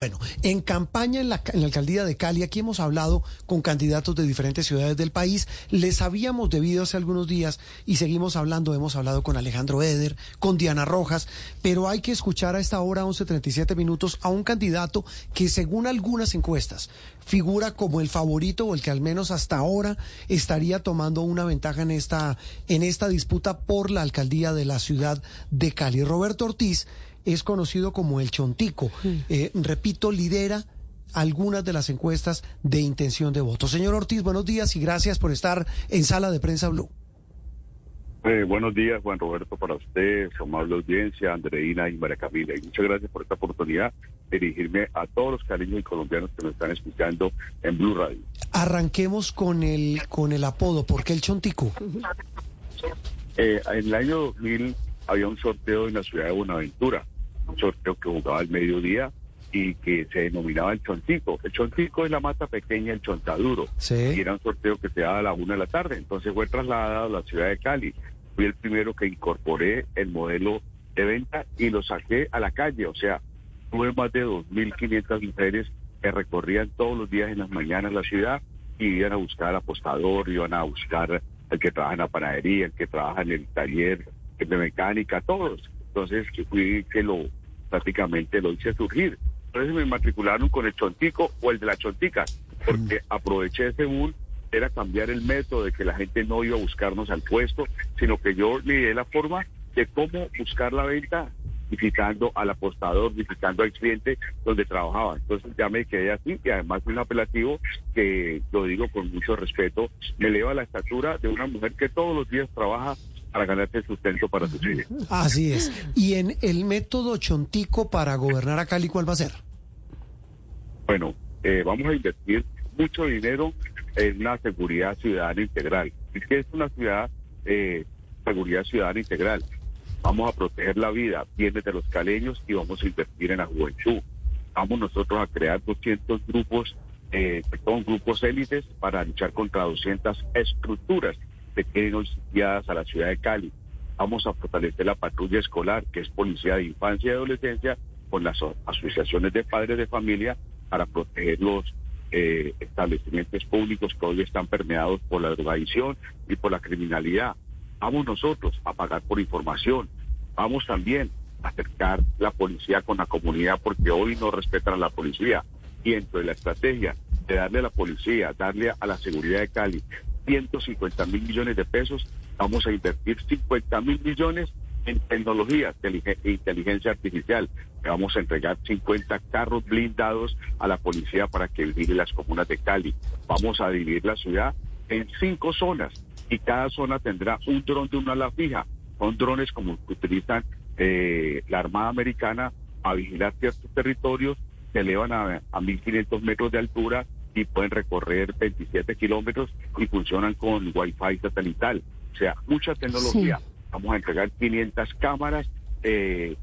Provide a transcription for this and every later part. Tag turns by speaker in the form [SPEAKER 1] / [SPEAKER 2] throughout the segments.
[SPEAKER 1] Bueno, en campaña en la, en la, alcaldía de Cali, aquí hemos hablado con candidatos de diferentes ciudades del país. Les habíamos debido hace algunos días y seguimos hablando. Hemos hablado con Alejandro Eder, con Diana Rojas, pero hay que escuchar a esta hora, 11.37 minutos, a un candidato que según algunas encuestas figura como el favorito o el que al menos hasta ahora estaría tomando una ventaja en esta, en esta disputa por la alcaldía de la ciudad de Cali. Roberto Ortiz es conocido como el Chontico. Eh, repito, lidera algunas de las encuestas de intención de voto. Señor Ortiz, buenos días y gracias por estar en Sala de Prensa Blue.
[SPEAKER 2] Eh, buenos días, Juan Roberto, para usted, su amable audiencia, Andreina y María Camila. Y muchas gracias por esta oportunidad de dirigirme a todos los cariños y colombianos que nos están escuchando en Blue Radio.
[SPEAKER 1] Arranquemos con el, con el apodo. ¿Por qué el Chontico?
[SPEAKER 2] Eh, en el año 2000 había un sorteo en la ciudad de Buenaventura un sorteo que jugaba al mediodía y que se denominaba el chontico. El chontico es la mata pequeña, el chontaduro. Y era un sorteo que se daba a la una de la tarde. Entonces fue trasladado a la ciudad de Cali. Fui el primero que incorporé el modelo de venta y lo saqué a la calle. O sea, tuve más de 2.500 mujeres que recorrían todos los días en las mañanas la ciudad y iban a buscar apostador, iban a buscar el que trabaja en la panadería, el que trabaja en el taller de mecánica, todos. Entonces fui que lo prácticamente lo hice surgir. Entonces me matricularon con el chontico o el de la chontica, porque mm. aproveché ese boom, era cambiar el método de que la gente no iba a buscarnos al puesto, sino que yo le di la forma de cómo buscar la venta visitando al apostador, visitando al cliente donde trabajaba. Entonces ya me quedé así y además un apelativo que lo digo con mucho respeto, me eleva la estatura de una mujer que todos los días trabaja para ganarse sustento para sus hijos.
[SPEAKER 1] Así es. ¿Y en el método Chontico para gobernar a Cali cuál va a ser?
[SPEAKER 2] Bueno, eh, vamos a invertir mucho dinero en una seguridad ciudadana integral. Es que es una ciudad, eh, seguridad ciudadana integral. Vamos a proteger la vida, bienes de los caleños y vamos a invertir en la juventud. Vamos nosotros a crear 200 grupos, eh, son grupos élites para luchar contra 200 estructuras pequeños guiadas a la ciudad de Cali. Vamos a fortalecer la patrulla escolar, que es policía de infancia y adolescencia, con las asociaciones de padres de familia para proteger los eh, establecimientos públicos que hoy están permeados por la drogadicción y por la criminalidad. Vamos nosotros a pagar por información. Vamos también a acercar la policía con la comunidad porque hoy no respetan a la policía. Y dentro de la estrategia de darle a la policía, darle a la seguridad de Cali 150 mil millones de pesos, vamos a invertir 50 mil millones en tecnología de inteligencia artificial. Vamos a entregar 50 carros blindados a la policía para que vigile las comunas de Cali. Vamos a dividir la ciudad en cinco zonas y cada zona tendrá un dron de una ala fija. Son drones como que utilizan eh, la Armada Americana a vigilar ciertos territorios que elevan a, a 1.500 metros de altura y pueden recorrer 27 kilómetros y funcionan con Wi-Fi satelital. O sea, mucha tecnología. Vamos a entregar 500 cámaras eh,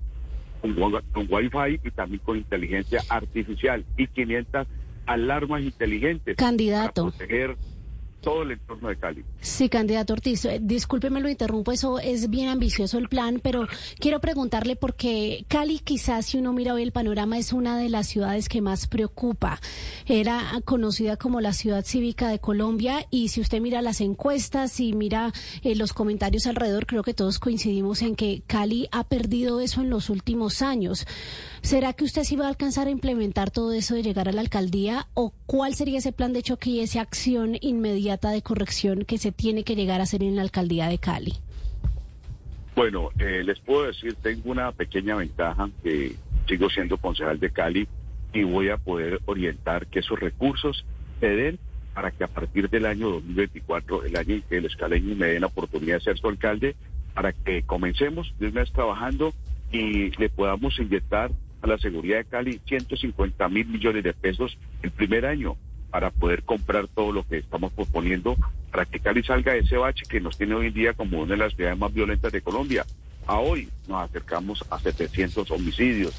[SPEAKER 2] con, con Wi-Fi y también con inteligencia artificial y 500 alarmas inteligentes
[SPEAKER 3] Candidato.
[SPEAKER 2] para proteger todo el entorno de Cali.
[SPEAKER 3] Sí, candidato Ortiz, eh, discúlpeme lo interrumpo, eso es bien ambicioso el plan, pero quiero preguntarle porque Cali quizás si uno mira hoy el panorama es una de las ciudades que más preocupa. Era conocida como la ciudad cívica de Colombia y si usted mira las encuestas y mira eh, los comentarios alrededor, creo que todos coincidimos en que Cali ha perdido eso en los últimos años. ¿Será que usted sí va a alcanzar a implementar todo eso de llegar a la alcaldía o cuál sería ese plan de choque y esa acción inmediata de corrección que se tiene que llegar a hacer en la alcaldía de Cali?
[SPEAKER 2] Bueno, eh, les puedo decir, tengo una pequeña ventaja que sigo siendo concejal de Cali y voy a poder orientar que esos recursos se den para que a partir del año 2024, el año en que el escaleño me den la oportunidad de ser su alcalde, para que comencemos de una vez trabajando y le podamos inyectar a la seguridad de Cali 150 mil millones de pesos el primer año para poder comprar todo lo que estamos proponiendo para que Cali salga de ese bache que nos tiene hoy en día como una de las ciudades más violentas de Colombia. A hoy nos acercamos a 700 homicidios.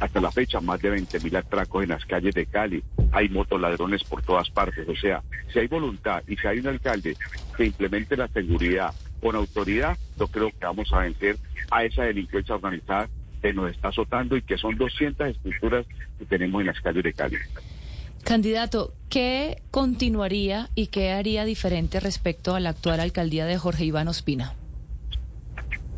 [SPEAKER 2] hasta la fecha, más de 20 mil atracos en las calles de Cali. Hay motoladrones por todas partes. O sea, si hay voluntad y si hay un alcalde que implemente la seguridad con autoridad, yo creo que vamos a vencer a esa delincuencia organizada que nos está azotando y que son 200 estructuras que tenemos en las calles de Cali.
[SPEAKER 4] Candidato, ¿qué continuaría y qué haría diferente respecto a la actual alcaldía de Jorge Iván Ospina?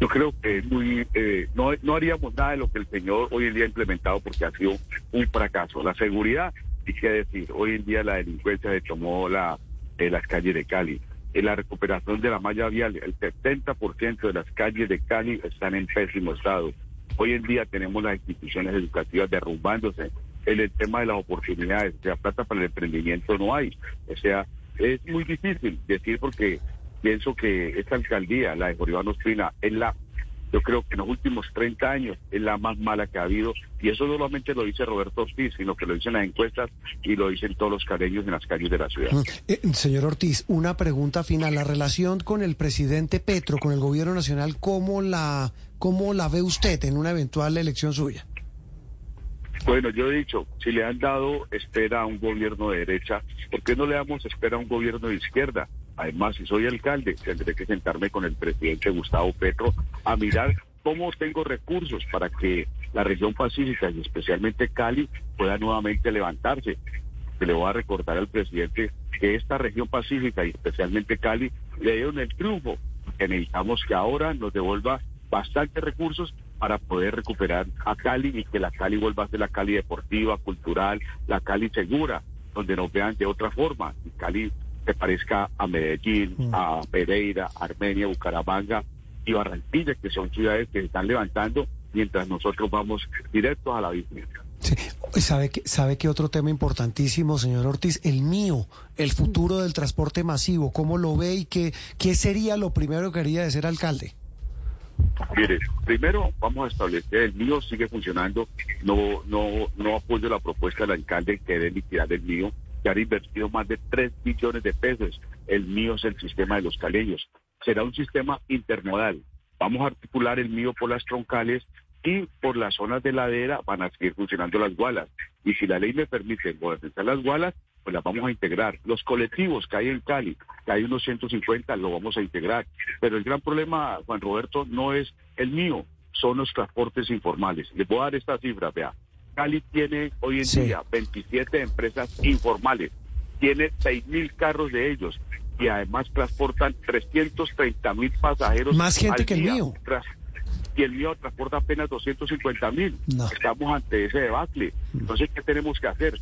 [SPEAKER 2] Yo creo que muy, eh, no, no haríamos nada de lo que el señor hoy en día ha implementado porque ha sido un fracaso. La seguridad, y decir, hoy en día la delincuencia se tomó la, eh, las calles de Cali. En la recuperación de la malla vial, el 70% de las calles de Cali están en pésimo estado. Hoy en día tenemos las instituciones educativas derrumbándose. En el tema de las oportunidades, o sea, plata para el emprendimiento no hay. O sea, es muy difícil decir porque pienso que esta alcaldía, la de Joribán Ospina, es la, yo creo que en los últimos 30 años es la más mala que ha habido. Y eso no solamente lo dice Roberto Ortiz, sino que lo dicen las encuestas y lo dicen todos los caleños en las calles de la ciudad.
[SPEAKER 1] Eh, señor Ortiz, una pregunta final. La relación con el presidente Petro, con el gobierno nacional, ¿cómo la, cómo la ve usted en una eventual elección suya?
[SPEAKER 2] Bueno, yo he dicho, si le han dado espera a un gobierno de derecha, ¿por qué no le damos espera a un gobierno de izquierda? Además, si soy alcalde, tendré que sentarme con el presidente Gustavo Petro a mirar cómo tengo recursos para que la región pacífica y especialmente Cali pueda nuevamente levantarse. Le voy a recordar al presidente que esta región pacífica y especialmente Cali le dieron el triunfo, que necesitamos que ahora nos devuelva bastantes recursos para poder recuperar a Cali y que la Cali vuelva a ser la Cali deportiva, cultural, la Cali segura, donde nos vean de otra forma. Y Cali se parezca a Medellín, a Pereira, Armenia, Bucaramanga y Barranquilla, que son ciudades que se están levantando mientras nosotros vamos directos a la víctima.
[SPEAKER 1] Sí. ¿Sabe que, ¿Sabe que otro tema importantísimo, señor Ortiz? El mío, el futuro del transporte masivo. ¿Cómo lo ve y qué, qué sería lo primero que haría de ser alcalde?
[SPEAKER 2] Mire, primero vamos a establecer, el mío sigue funcionando, no no no apoyo la propuesta del alcalde que dé liquidar el mío, que han invertido más de 3 billones de pesos. El mío es el sistema de los caleños. Será un sistema intermodal. Vamos a articular el mío por las troncales y por las zonas de ladera van a seguir funcionando las gualas. Y si la ley me permite modernizar las gualas, pues las vamos a integrar. Los colectivos que hay en Cali, que hay unos 150, lo vamos a integrar. Pero el gran problema, Juan Roberto, no es el mío, son los transportes informales. Les voy a dar esta cifra, vea. Cali tiene hoy en día 27 empresas informales, tiene 6 mil carros de ellos y además transportan 330 mil pasajeros.
[SPEAKER 1] Más gente que el mío.
[SPEAKER 2] Y el mío transporta apenas 250 mil. Estamos ante ese debate. Entonces, ¿qué tenemos que hacer?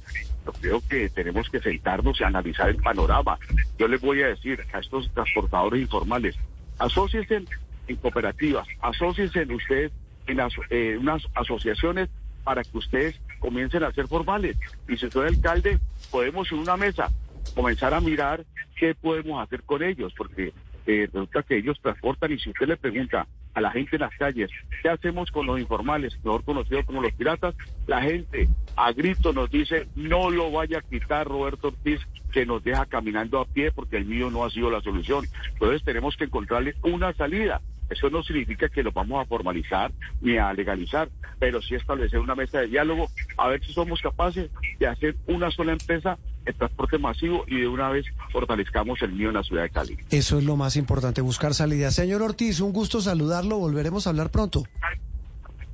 [SPEAKER 2] Yo creo que tenemos que sentarnos y analizar el panorama. Yo les voy a decir a estos transportadores informales, asóciense en cooperativas, asóciense ustedes en eh, unas asociaciones para que ustedes comiencen a ser formales. Y si soy alcalde, podemos en una mesa comenzar a mirar qué podemos hacer con ellos, porque eh, resulta que ellos transportan y si usted le pregunta a la gente en las calles, ¿qué hacemos con los informales, mejor conocidos como los piratas? La gente a grito nos dice, no lo vaya a quitar Roberto Ortiz, que nos deja caminando a pie porque el mío no ha sido la solución. Entonces tenemos que encontrarle una salida. Eso no significa que lo vamos a formalizar ni a legalizar, pero sí establecer una mesa de diálogo, a ver si somos capaces de hacer una sola empresa el transporte masivo y de una vez fortalezcamos el mío en la ciudad de Cali.
[SPEAKER 1] Eso es lo más importante, buscar salida. Señor Ortiz, un gusto saludarlo, volveremos a hablar pronto.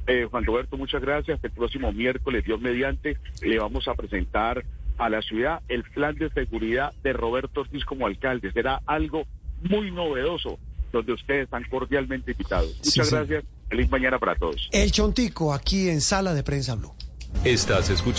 [SPEAKER 2] Eh, Juan Roberto, muchas gracias. El próximo miércoles, Dios mediante, le vamos a presentar a la ciudad el plan de seguridad de Roberto Ortiz como alcalde. Será algo muy novedoso donde ustedes están cordialmente invitados. Muchas gracias. Feliz mañana para todos.
[SPEAKER 1] El Chontico, aquí en Sala de Prensa Blue.
[SPEAKER 5] Estás escuchando.